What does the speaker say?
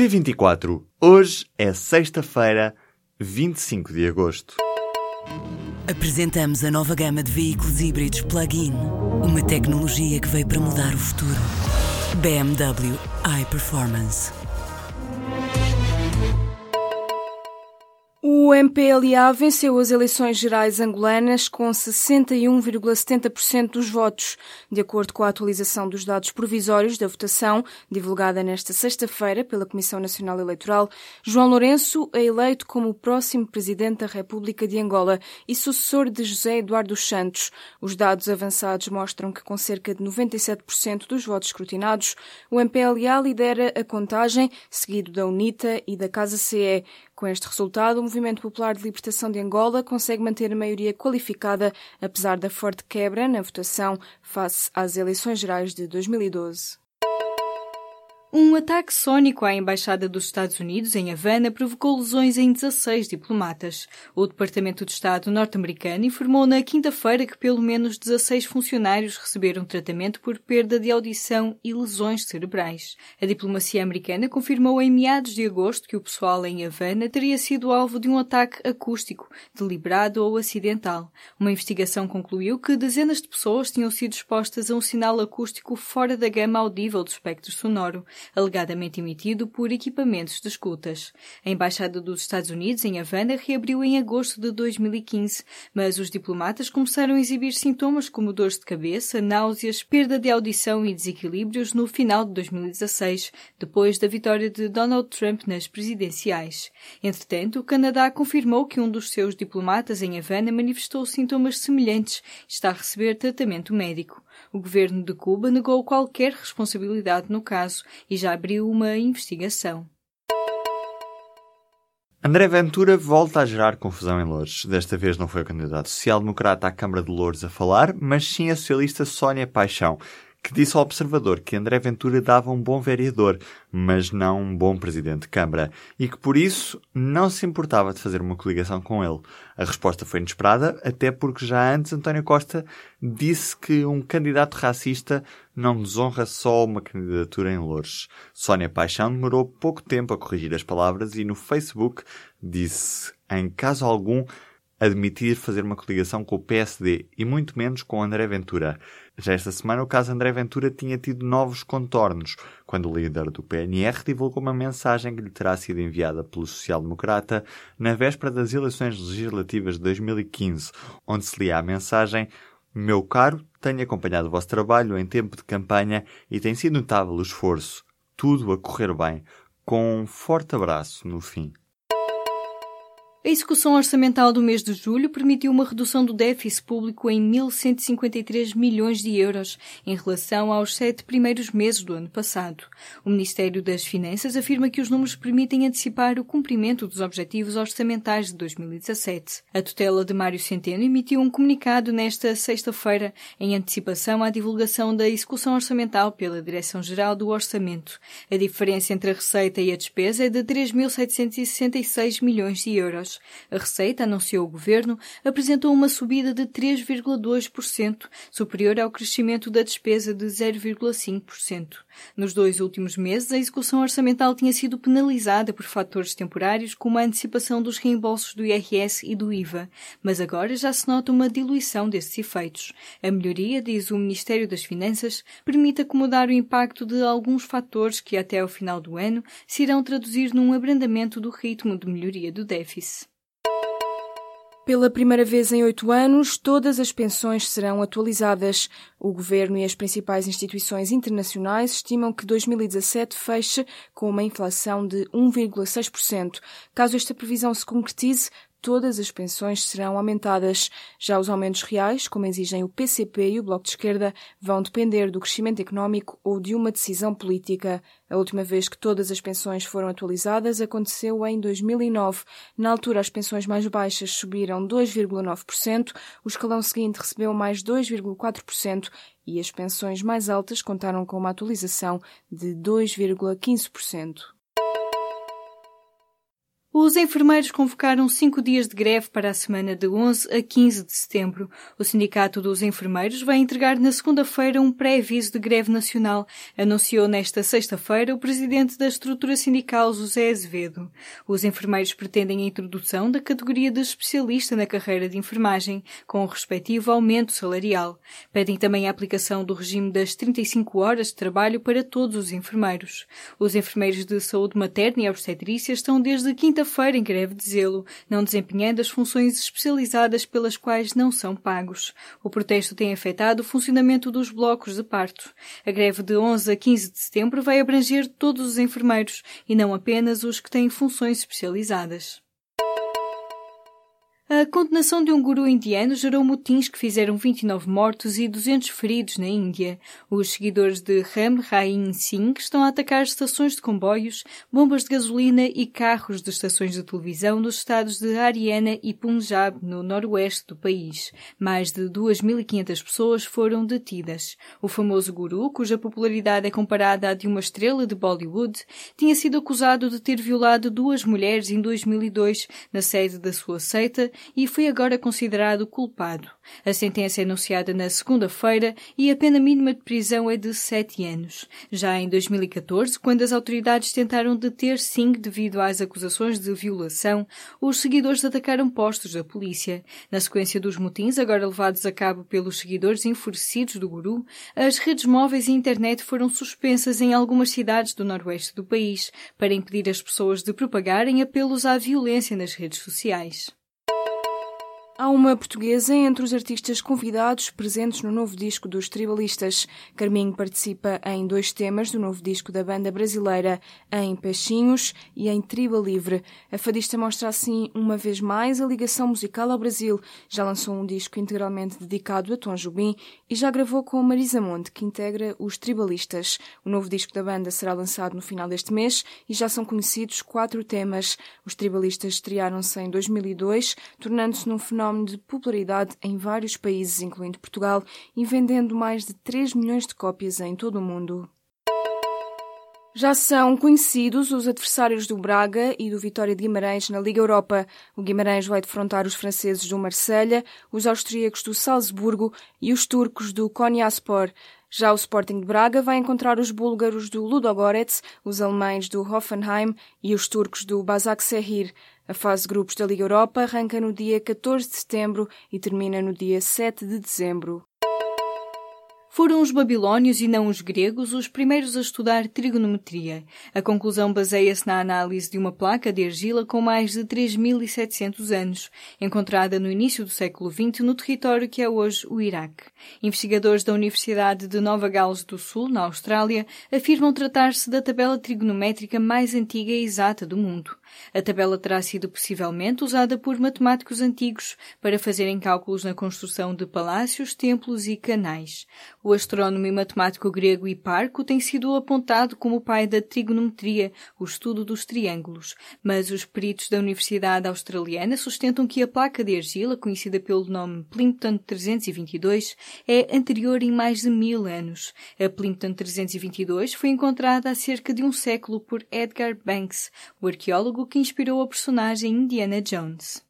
P24. Hoje é sexta-feira, 25 de agosto. Apresentamos a nova gama de veículos híbridos plug-in. Uma tecnologia que veio para mudar o futuro. BMW iPerformance. MPLA venceu as eleições gerais angolanas com 61,70% dos votos, de acordo com a atualização dos dados provisórios da votação, divulgada nesta sexta-feira pela Comissão Nacional Eleitoral. João Lourenço é eleito como o próximo presidente da República de Angola e sucessor de José Eduardo Santos. Os dados avançados mostram que, com cerca de 97% dos votos escrutinados, o MPLA lidera a contagem, seguido da UNITA e da Casa CE. Com este resultado, o Movimento Popular de Libertação de Angola consegue manter a maioria qualificada, apesar da forte quebra na votação face às eleições gerais de 2012. Um ataque sónico à Embaixada dos Estados Unidos em Havana provocou lesões em 16 diplomatas. O Departamento de Estado norte-americano informou na quinta-feira que pelo menos 16 funcionários receberam tratamento por perda de audição e lesões cerebrais. A diplomacia americana confirmou em meados de agosto que o pessoal em Havana teria sido alvo de um ataque acústico, deliberado ou acidental. Uma investigação concluiu que dezenas de pessoas tinham sido expostas a um sinal acústico fora da gama audível do espectro sonoro alegadamente emitido por equipamentos de escutas. A Embaixada dos Estados Unidos em Havana reabriu em agosto de 2015, mas os diplomatas começaram a exibir sintomas como dores de cabeça, náuseas, perda de audição e desequilíbrios no final de 2016, depois da vitória de Donald Trump nas presidenciais. Entretanto, o Canadá confirmou que um dos seus diplomatas em Havana manifestou sintomas semelhantes e está a receber tratamento médico. O governo de Cuba negou qualquer responsabilidade no caso e já abriu uma investigação. André Ventura volta a gerar confusão em Lourdes. Desta vez não foi o candidato social-democrata à Câmara de Lourdes a falar, mas sim a socialista Sónia Paixão, que disse ao observador que André Ventura dava um bom vereador, mas não um bom presidente de Câmara, e que por isso não se importava de fazer uma coligação com ele. A resposta foi inesperada, até porque já antes António Costa disse que um candidato racista não desonra só uma candidatura em Lourdes. Sónia Paixão demorou pouco tempo a corrigir as palavras e no Facebook disse, em caso algum, admitir fazer uma coligação com o PSD e muito menos com André Ventura. Já esta semana o caso André Ventura tinha tido novos contornos, quando o líder do PNR divulgou uma mensagem que lhe terá sido enviada pelo social-democrata na véspera das eleições legislativas de 2015, onde se lia a mensagem Meu caro, tenho acompanhado o vosso trabalho em tempo de campanha e tem sido notável o esforço. Tudo a correr bem, com um forte abraço no fim. A execução orçamental do mês de julho permitiu uma redução do déficit público em 1.153 milhões de euros em relação aos sete primeiros meses do ano passado. O Ministério das Finanças afirma que os números permitem antecipar o cumprimento dos objetivos orçamentais de 2017. A tutela de Mário Centeno emitiu um comunicado nesta sexta-feira em antecipação à divulgação da execução orçamental pela Direção-Geral do Orçamento. A diferença entre a receita e a despesa é de 3.766 milhões de euros. A Receita, anunciou o Governo, apresentou uma subida de 3,2%, superior ao crescimento da despesa de 0,5%. Nos dois últimos meses, a execução orçamental tinha sido penalizada por fatores temporários, como a antecipação dos reembolsos do IRS e do IVA, mas agora já se nota uma diluição desses efeitos. A melhoria, diz o Ministério das Finanças, permite acomodar o impacto de alguns fatores que, até o final do ano, se irão traduzir num abrandamento do ritmo de melhoria do déficit. Pela primeira vez em oito anos, todas as pensões serão atualizadas. O Governo e as principais instituições internacionais estimam que 2017 feche com uma inflação de 1,6%. Caso esta previsão se concretize, todas as pensões serão aumentadas. Já os aumentos reais, como exigem o PCP e o Bloco de Esquerda, vão depender do crescimento económico ou de uma decisão política. A última vez que todas as pensões foram atualizadas aconteceu em 2009. Na altura, as pensões mais baixas subiram 2,9%, o escalão seguinte recebeu mais 2,4% e as pensões mais altas contaram com uma atualização de 2,15%. Os enfermeiros convocaram cinco dias de greve para a semana de 11 a 15 de setembro. O Sindicato dos Enfermeiros vai entregar na segunda-feira um pré-aviso de greve nacional, anunciou nesta sexta-feira o presidente da estrutura sindical, José Azevedo. Os enfermeiros pretendem a introdução da categoria de especialista na carreira de enfermagem, com o respectivo aumento salarial. Pedem também a aplicação do regime das 35 horas de trabalho para todos os enfermeiros. Os enfermeiros de saúde materna e obstetrícia estão desde quinta quinta-feira em greve de zelo, não desempenhando as funções especializadas pelas quais não são pagos. O protesto tem afetado o funcionamento dos blocos de parto. A greve de 11 a 15 de setembro vai abranger todos os enfermeiros e não apenas os que têm funções especializadas. A condenação de um guru indiano gerou motins que fizeram 29 mortos e 200 feridos na Índia. Os seguidores de Ram Rain Singh estão a atacar estações de comboios, bombas de gasolina e carros de estações de televisão nos estados de Haryana e Punjab, no noroeste do país. Mais de 2.500 pessoas foram detidas. O famoso guru, cuja popularidade é comparada à de uma estrela de Bollywood, tinha sido acusado de ter violado duas mulheres em 2002 na sede da sua seita e foi agora considerado culpado. A sentença é anunciada na segunda-feira e a pena mínima de prisão é de sete anos. Já em 2014, quando as autoridades tentaram deter Singh devido às acusações de violação, os seguidores atacaram postos da polícia. Na sequência dos motins, agora levados a cabo pelos seguidores enfurecidos do guru, as redes móveis e internet foram suspensas em algumas cidades do noroeste do país para impedir as pessoas de propagarem apelos à violência nas redes sociais. Há uma portuguesa entre os artistas convidados presentes no novo disco dos Tribalistas. Carminho participa em dois temas do novo disco da banda brasileira, em Peixinhos e em Triba Livre. A fadista mostra assim, uma vez mais, a ligação musical ao Brasil. Já lançou um disco integralmente dedicado a Tom Jobim e já gravou com Marisa Monte, que integra os Tribalistas. O novo disco da banda será lançado no final deste mês e já são conhecidos quatro temas. Os Tribalistas estrearam-se em 2002, tornando-se num fenómeno fenómeno de popularidade em vários países, incluindo Portugal, e vendendo mais de 3 milhões de cópias em todo o mundo. Já são conhecidos os adversários do Braga e do Vitória de Guimarães na Liga Europa. O Guimarães vai defrontar os franceses do Marselha, os austríacos do Salzburgo e os turcos do Konyaspor. Já o Sporting de Braga vai encontrar os búlgaros do Ludogorets, os alemães do Hoffenheim e os turcos do Basaksehir. A fase de grupos da Liga Europa arranca no dia 14 de setembro e termina no dia 7 de dezembro. Foram os babilônios e não os gregos os primeiros a estudar trigonometria. A conclusão baseia-se na análise de uma placa de argila com mais de 3.700 anos, encontrada no início do século XX no território que é hoje o Iraque. Investigadores da Universidade de Nova Gales do Sul, na Austrália, afirmam tratar-se da tabela trigonométrica mais antiga e exata do mundo. A tabela terá sido possivelmente usada por matemáticos antigos para fazerem cálculos na construção de palácios, templos e canais. O astrónomo e matemático grego Hiparco tem sido apontado como o pai da trigonometria, o estudo dos triângulos, mas os peritos da Universidade Australiana sustentam que a placa de argila, conhecida pelo nome Plimpton 322, é anterior em mais de mil anos. A Plimpton 322 foi encontrada há cerca de um século por Edgar Banks, o arqueólogo que inspirou a personagem Indiana Jones.